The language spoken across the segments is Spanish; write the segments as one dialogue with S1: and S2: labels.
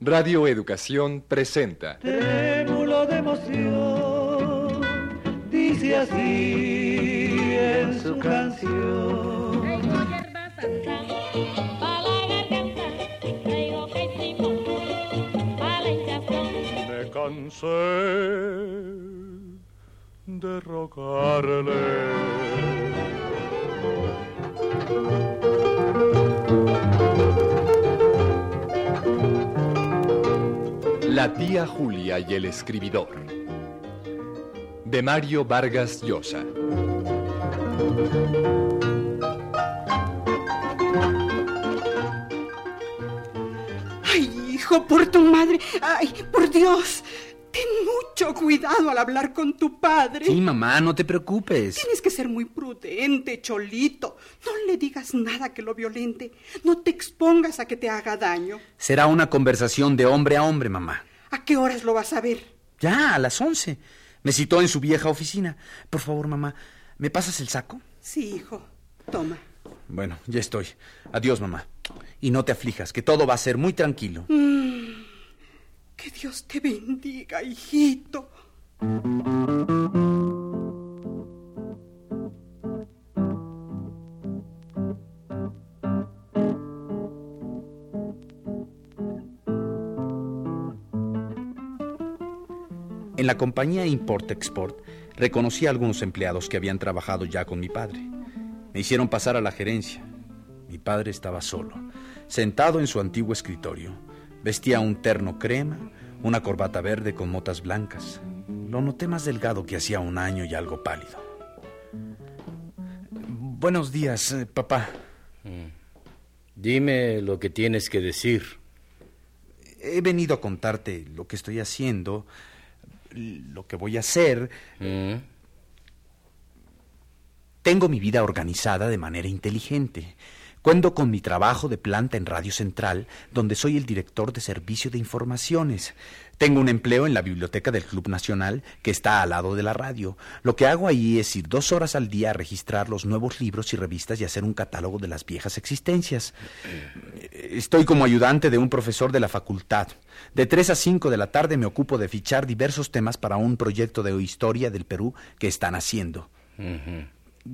S1: Radio Educación presenta.
S2: Trémulo de emoción, dice así en su canción. Me cansé de rogarle.
S1: La tía Julia y el escribidor. De Mario Vargas Llosa.
S3: Ay, hijo, por tu madre. Ay, por Dios. Ten mucho cuidado al hablar con tu padre.
S4: Sí, mamá, no te preocupes.
S3: Tienes que ser muy prudente, Cholito. No le digas nada que lo violente. No te expongas a que te haga daño.
S4: Será una conversación de hombre a hombre, mamá.
S3: ¿A qué horas lo vas a ver?
S4: Ya, a las once. Me citó en su vieja oficina. Por favor, mamá, ¿me pasas el saco?
S3: Sí, hijo. Toma.
S4: Bueno, ya estoy. Adiós, mamá. Y no te aflijas, que todo va a ser muy tranquilo.
S3: Que Dios te bendiga, hijito.
S4: La compañía Import-Export reconocí a algunos empleados que habían trabajado ya con mi padre. Me hicieron pasar a la gerencia. Mi padre estaba solo, sentado en su antiguo escritorio. Vestía un terno crema, una corbata verde con motas blancas. Lo noté más delgado que hacía un año y algo pálido. Buenos días, eh, papá.
S5: Dime lo que tienes que decir.
S4: He venido a contarte lo que estoy haciendo, lo que voy a hacer.
S5: ¿Mm?
S4: Tengo mi vida organizada de manera inteligente. Cuento con mi trabajo de planta en Radio Central, donde soy el director de servicio de informaciones. Tengo un empleo en la biblioteca del Club Nacional, que está al lado de la radio. Lo que hago ahí es ir dos horas al día a registrar los nuevos libros y revistas y hacer un catálogo de las viejas existencias. Estoy como ayudante de un profesor de la facultad. De 3 a 5 de la tarde me ocupo de fichar diversos temas para un proyecto de historia del Perú que están haciendo.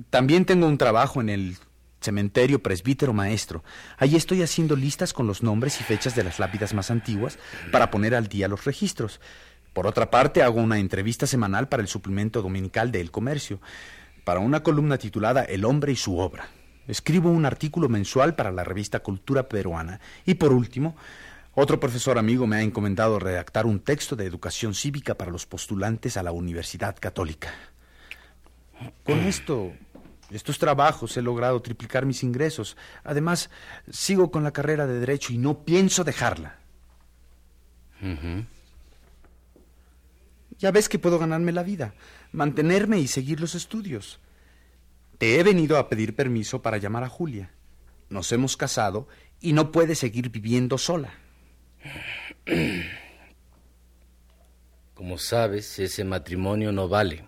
S4: También tengo un trabajo en el cementerio presbítero maestro. Allí estoy haciendo listas con los nombres y fechas de las lápidas más antiguas para poner al día los registros. Por otra parte, hago una entrevista semanal para el suplemento dominical de El Comercio, para una columna titulada El hombre y su obra. Escribo un artículo mensual para la revista Cultura Peruana. Y por último, otro profesor amigo me ha encomendado redactar un texto de educación cívica para los postulantes a la Universidad Católica. Con esto, estos trabajos he logrado triplicar mis ingresos. Además, sigo con la carrera de Derecho y no pienso dejarla. Ya ves que puedo ganarme la vida, mantenerme y seguir los estudios. Te he venido a pedir permiso para llamar a Julia. Nos hemos casado y no puede seguir viviendo sola.
S5: Como sabes, ese matrimonio no vale.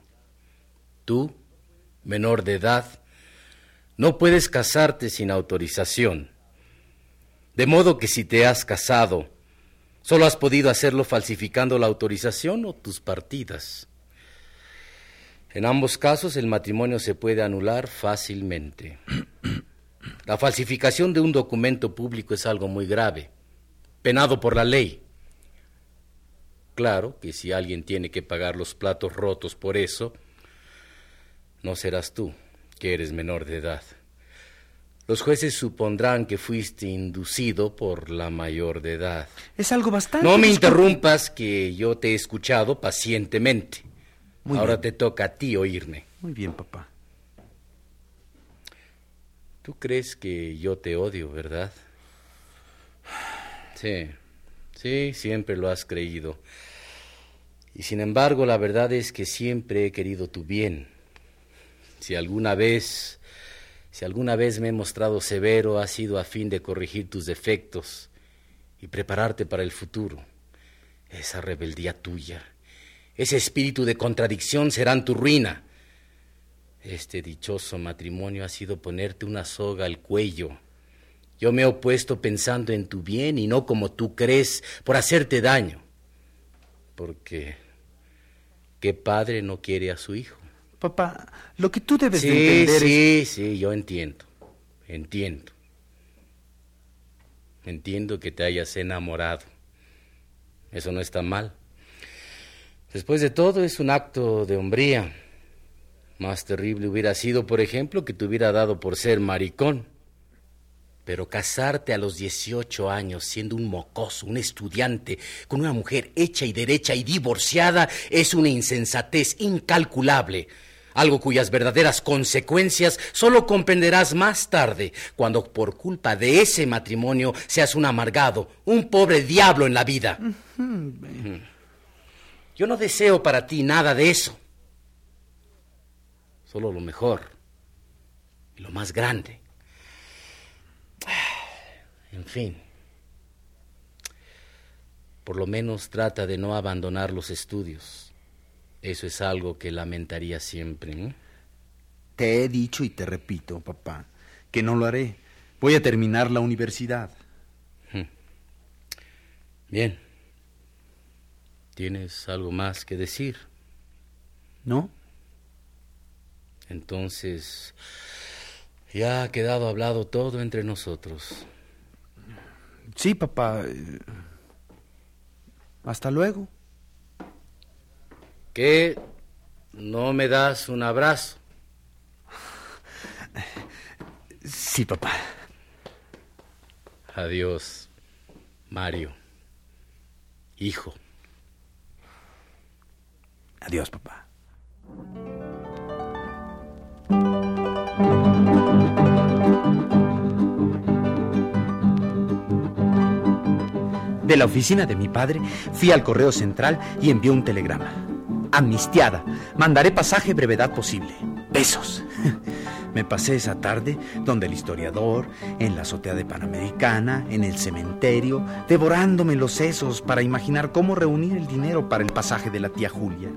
S5: Tú, menor de edad, no puedes casarte sin autorización. De modo que si te has casado, solo has podido hacerlo falsificando la autorización o tus partidas. En ambos casos el matrimonio se puede anular fácilmente. La falsificación de un documento público es algo muy grave, penado por la ley. Claro que si alguien tiene que pagar los platos rotos por eso, no serás tú, que eres menor de edad. Los jueces supondrán que fuiste inducido por la mayor de edad.
S4: Es algo bastante...
S5: No me interrumpas, que yo te he escuchado pacientemente.
S4: Muy
S5: Ahora
S4: bien.
S5: te toca a ti oírme.
S4: Muy bien, papá.
S5: Tú crees que yo te odio, ¿verdad? Sí, sí, siempre lo has creído. Y sin embargo, la verdad es que siempre he querido tu bien. Si alguna vez, si alguna vez me he mostrado severo, ha sido a fin de corregir tus defectos y prepararte para el futuro. Esa rebeldía tuya, ese espíritu de contradicción serán tu ruina. Este dichoso matrimonio ha sido ponerte una soga al cuello Yo me he opuesto pensando en tu bien y no como tú crees, por hacerte daño. Porque, ¿qué padre no quiere a su hijo?
S4: Papá, lo que tú debes de
S5: Sí,
S4: entender
S5: sí, sí, yo entiendo. Entiendo. Entiendo que te hayas enamorado. Eso no está mal. Después de todo, es un acto de hombría. Más terrible hubiera sido, por ejemplo, que te hubiera dado por ser maricón. Pero casarte a los 18 años siendo un mocoso, un estudiante, con una mujer hecha y derecha y divorciada, es una insensatez incalculable. Algo cuyas verdaderas consecuencias solo comprenderás más tarde, cuando por culpa de ese matrimonio seas un amargado, un pobre diablo en la vida. Yo no deseo para ti nada de eso. Solo lo mejor y lo más grande. En fin. Por lo menos trata de no abandonar los estudios. Eso es algo que lamentaría siempre.
S4: Te he dicho y te repito, papá, que no lo haré. Voy a terminar la universidad.
S5: Bien. ¿Tienes algo más que decir?
S4: ¿No?
S5: Entonces, ya ha quedado hablado todo entre nosotros.
S4: Sí, papá. Hasta luego.
S5: ¿Qué? ¿No me das un abrazo?
S4: Sí, papá.
S5: Adiós, Mario. Hijo.
S4: Adiós, papá. De la oficina de mi padre fui al correo central y envié un telegrama. Amnistiada. Mandaré pasaje brevedad posible. Besos. Me pasé esa tarde donde el historiador, en la azotea de Panamericana, en el cementerio, devorándome los sesos para imaginar cómo reunir el dinero para el pasaje de la tía Julia.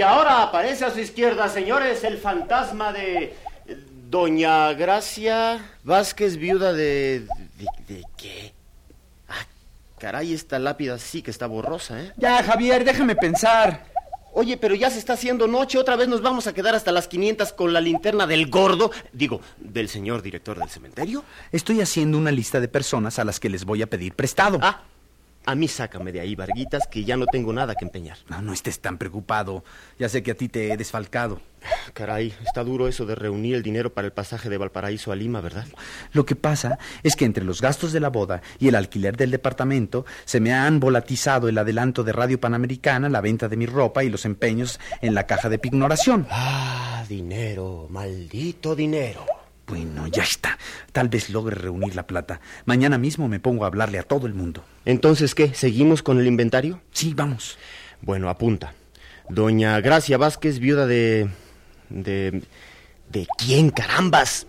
S6: Y ahora aparece a su izquierda, señores, el fantasma de eh, Doña Gracia Vázquez, viuda de... ¿De, de qué? Ah, caray, esta lápida sí que está borrosa, ¿eh?
S4: Ya, Javier, déjame pensar.
S6: Oye, pero ya se está haciendo noche, otra vez nos vamos a quedar hasta las 500 con la linterna del gordo, digo, del señor director del cementerio.
S4: Estoy haciendo una lista de personas a las que les voy a pedir prestado.
S6: Ah, a mí sácame de ahí, Varguitas, que ya no tengo nada que empeñar.
S4: No, no estés tan preocupado. Ya sé que a ti te he desfalcado.
S6: Caray, está duro eso de reunir el dinero para el pasaje de Valparaíso a Lima, ¿verdad?
S4: Lo que pasa es que entre los gastos de la boda y el alquiler del departamento se me han volatizado el adelanto de Radio Panamericana, la venta de mi ropa y los empeños en la caja de pignoración.
S6: Ah, dinero, maldito dinero.
S4: Bueno, ya está. Tal vez logre reunir la plata. Mañana mismo me pongo a hablarle a todo el mundo.
S6: Entonces, ¿qué? ¿Seguimos con el inventario?
S4: Sí, vamos.
S6: Bueno, apunta. Doña Gracia Vázquez, viuda de... de... ¿De quién, carambas?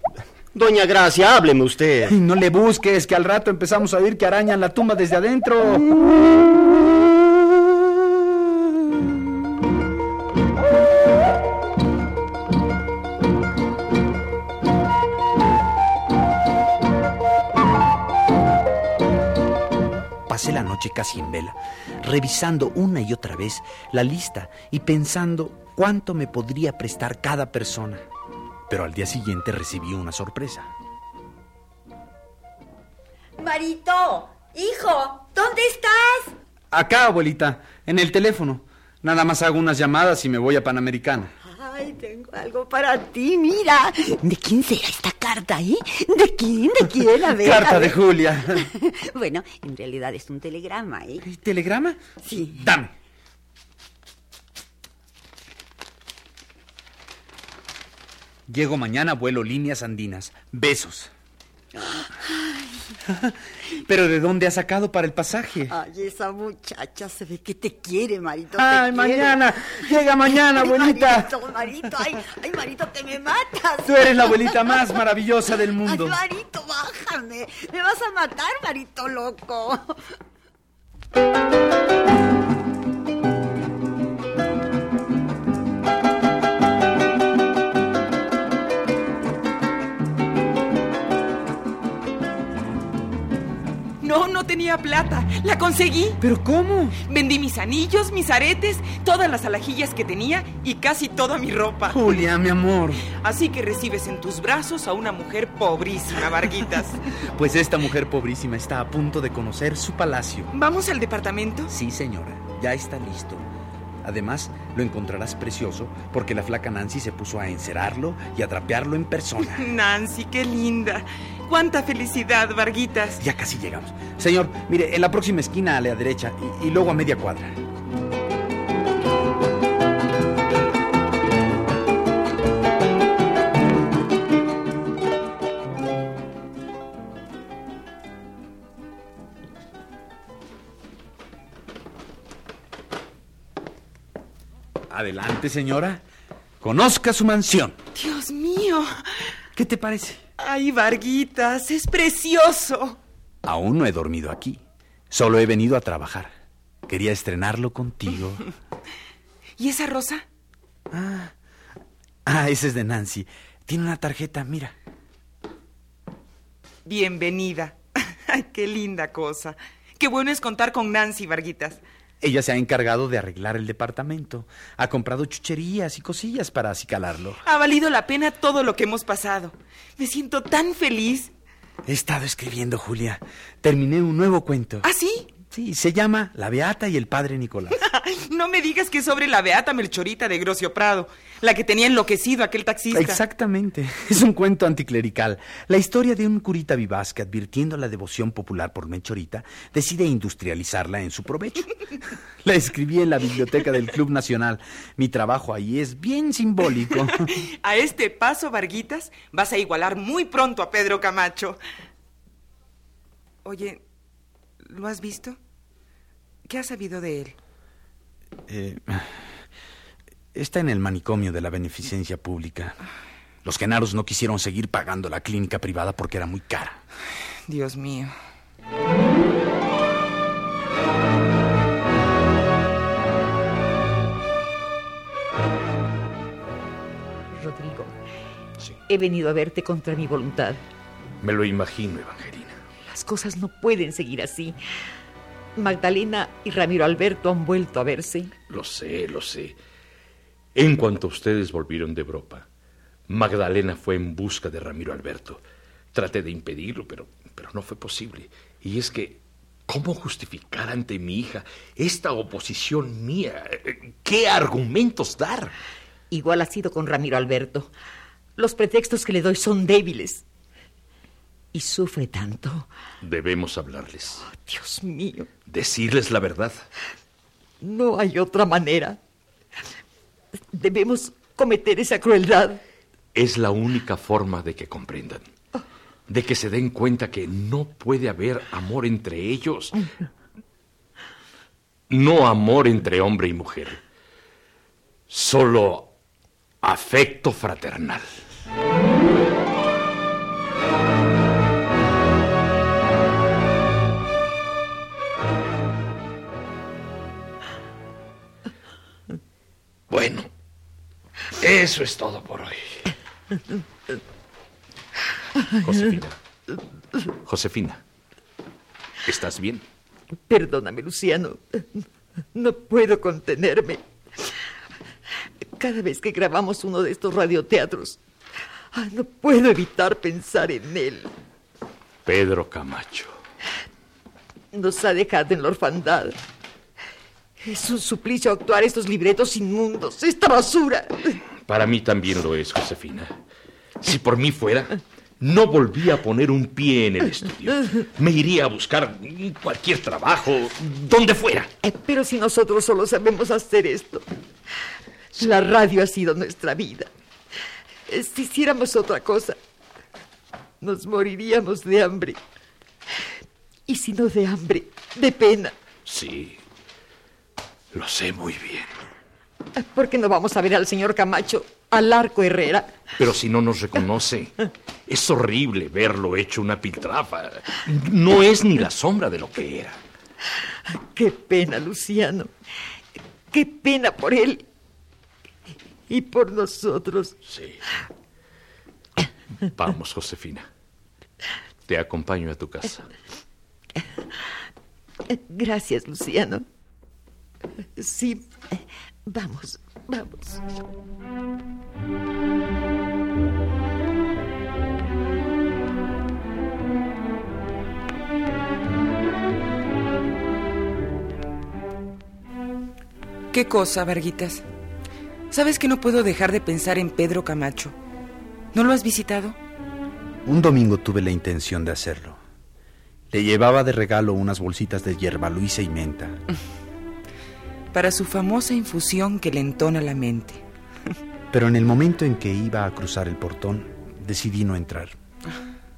S6: Doña Gracia, hábleme usted.
S4: No le busques, que al rato empezamos a oír que arañan la tumba desde adentro. la noche casi en vela, revisando una y otra vez la lista y pensando cuánto me podría prestar cada persona. Pero al día siguiente recibí una sorpresa.
S7: Marito, hijo, ¿dónde estás?
S4: Acá, abuelita, en el teléfono. Nada más hago unas llamadas y me voy a Panamericana.
S7: Ay, tengo algo para ti, mira. ¿De quién será esta carta, eh? ¿De quién? ¿De quién? A ver.
S4: Carta
S7: a
S4: de. Julia.
S7: Bueno, en realidad es un telegrama, ¿eh?
S4: ¿Telegrama?
S7: Sí.
S4: Dame. Llego mañana, vuelo líneas andinas. Besos. ¿Pero de dónde has sacado para el pasaje?
S7: Ay, esa muchacha se ve que te quiere, Marito. te
S4: Ay,
S7: quiere.
S4: mañana. Llega mañana,
S7: Ay,
S4: abuelita.
S7: Marito, Marito, ay, ay, Marito, que me matas.
S4: Tú eres la abuelita más maravillosa del
S7: Ay,
S4: mundo.
S7: Marito, bájame. Me vas a matar, Marito loco.
S8: Tenía plata. La conseguí.
S4: ¿Pero cómo?
S8: Vendí mis anillos, mis aretes, todas las alajillas que tenía y casi toda mi ropa.
S4: Julia, mi amor.
S8: Así que recibes en tus brazos a una mujer pobrísima, Varguitas.
S4: Pues esta mujer pobrísima está a punto de conocer su palacio.
S8: ¿Vamos al departamento?
S4: Sí, señora, ya está listo. Además, lo encontrarás precioso porque la flaca Nancy se puso a encerarlo y a trapearlo en persona.
S8: Nancy, qué linda. Cuánta felicidad, Varguitas.
S4: Ya casi llegamos. Señor, mire, en la próxima esquina a la derecha y, y luego a media cuadra. Adelante, señora. Conozca su mansión.
S8: Dios mío.
S4: ¿Qué te parece?
S8: Ay, Varguitas, es precioso.
S4: Aún no he dormido aquí. Solo he venido a trabajar. Quería estrenarlo contigo.
S8: ¿Y esa rosa?
S4: Ah, ese es de Nancy. Tiene una tarjeta, mira.
S8: Bienvenida. Ay, qué linda cosa. Qué bueno es contar con Nancy, Varguitas.
S4: Ella se ha encargado de arreglar el departamento. Ha comprado chucherías y cosillas para acicalarlo.
S8: Ha valido la pena todo lo que hemos pasado. Me siento tan feliz.
S4: He estado escribiendo, Julia. Terminé un nuevo cuento.
S8: ¿Ah, sí?
S4: Sí, se llama La Beata y el Padre Nicolás.
S8: No me digas que es sobre la beata Melchorita de Grocio Prado, la que tenía enloquecido aquel taxista.
S4: Exactamente. Es un cuento anticlerical. La historia de un curita vivaz que, advirtiendo la devoción popular por Melchorita, decide industrializarla en su provecho. La escribí en la biblioteca del Club Nacional. Mi trabajo ahí es bien simbólico.
S8: A este paso, Varguitas, vas a igualar muy pronto a Pedro Camacho. Oye, ¿lo has visto? ¿Qué has sabido de él?
S4: Eh, está en el manicomio de la beneficencia pública. Los genaros no quisieron seguir pagando la clínica privada porque era muy cara.
S8: Dios mío.
S9: Rodrigo, he venido a verte contra mi voluntad.
S10: Me lo imagino, Evangelina.
S9: Las cosas no pueden seguir así. Magdalena y Ramiro Alberto han vuelto a verse.
S10: Lo sé, lo sé. En cuanto ustedes volvieron de Europa, Magdalena fue en busca de Ramiro Alberto. Traté de impedirlo, pero, pero no fue posible. Y es que, ¿cómo justificar ante mi hija esta oposición mía? ¿Qué argumentos dar?
S9: Igual ha sido con Ramiro Alberto. Los pretextos que le doy son débiles. Y sufre tanto.
S10: Debemos hablarles,
S9: Dios mío,
S10: decirles la verdad.
S9: no hay otra manera. Debemos cometer esa crueldad.
S10: Es la única forma de que comprendan, de que se den cuenta que no puede haber amor entre ellos. No amor entre hombre y mujer, solo afecto fraternal. Eso es todo por hoy. Josefina. Josefina. ¿Estás bien?
S9: Perdóname, Luciano. No puedo contenerme. Cada vez que grabamos uno de estos radioteatros, ah, no puedo evitar pensar en él.
S10: Pedro Camacho.
S9: Nos ha dejado en la orfandad. Es un suplicio actuar estos libretos inmundos, esta basura.
S10: Para mí también lo es, Josefina. Si por mí fuera, no volvía a poner un pie en el estudio. Me iría a buscar cualquier trabajo, donde fuera.
S9: Eh, Pero si nosotros solo sabemos hacer esto. La radio ha sido nuestra vida. Eh, Si hiciéramos otra cosa, nos moriríamos de hambre. y sino de hambre, de pena.
S10: Sí, lo sé muy bien.
S9: ¿Por qué no vamos a ver al señor Camacho, al arco Herrera?
S10: Pero si no nos reconoce, es horrible verlo hecho una piltrafa. No es ni la sombra de lo que era.
S9: Qué pena, Luciano. Qué pena por él. Y por nosotros.
S10: Sí. Vamos, Josefina. Te acompaño a tu casa.
S9: Gracias, Luciano. Sí, vamos, vamos.
S8: ¿Qué cosa, Varguitas? Sabes que no puedo dejar de pensar en Pedro Camacho. ¿No lo has visitado?
S4: Un domingo tuve la intención de hacerlo. Le llevaba de regalo unas bolsitas de hierba luisa y menta.
S8: Para su famosa infusión que le entona la mente.
S4: Pero en el momento en que iba a cruzar el portón, decidí no entrar.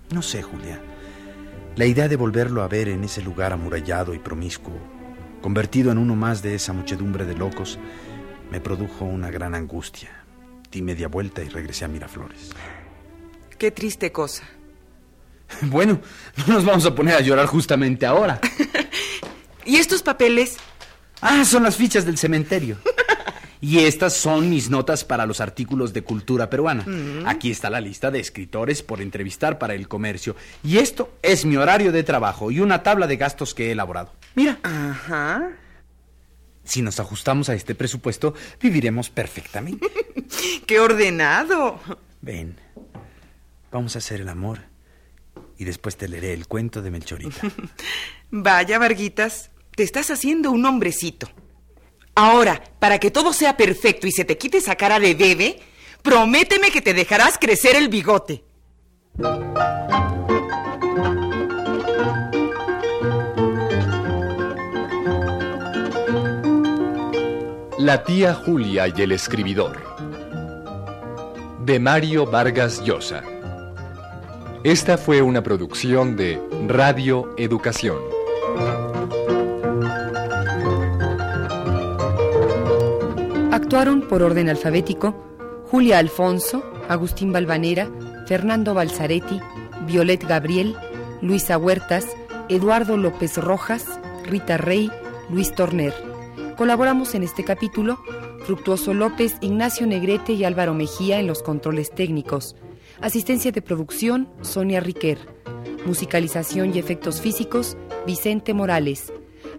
S4: No sé, Julia. La idea de volverlo a ver en ese lugar amurallado y promiscuo, convertido en uno más de esa muchedumbre de locos, me produjo una gran angustia. Di media vuelta y regresé a Miraflores.
S8: Qué triste cosa.
S4: Bueno, no nos vamos a poner a llorar justamente ahora.
S8: ¿Y estos papeles?
S4: Ah, son las fichas del cementerio. Y estas son mis notas para los artículos de cultura peruana. Aquí está la lista de escritores por entrevistar para el comercio. Y esto es mi horario de trabajo y una tabla de gastos que he elaborado. Mira.
S8: Ajá.
S4: Si nos ajustamos a este presupuesto, viviremos perfectamente.
S8: ¡Qué ordenado!
S4: Ven, vamos a hacer el amor. Y después te leeré el cuento de Melchorita.
S8: Vaya, Varguitas, te estás haciendo un hombrecito. Ahora, para que todo sea perfecto y se te quite esa cara de bebé, prométeme que te dejarás crecer el bigote.
S1: La tía Julia y el escribidor. De Mario Vargas Llosa. Esta fue una producción de Radio Educación.
S11: Actuaron por orden alfabético Julia Alfonso, Agustín Balvanera, Fernando Balzaretti, Violet Gabriel, Luisa Huertas, Eduardo López Rojas, Rita Rey, Luis Torner. Colaboramos en este capítulo Fructuoso López, Ignacio Negrete y Álvaro Mejía en los controles técnicos. Asistencia de producción, Sonia Riquer. Musicalización y efectos físicos, Vicente Morales.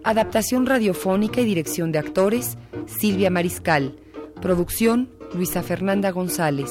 S11: Adaptación radiofónica y dirección de actores, Silvia Mariscal. Producción, Luisa Fernanda González.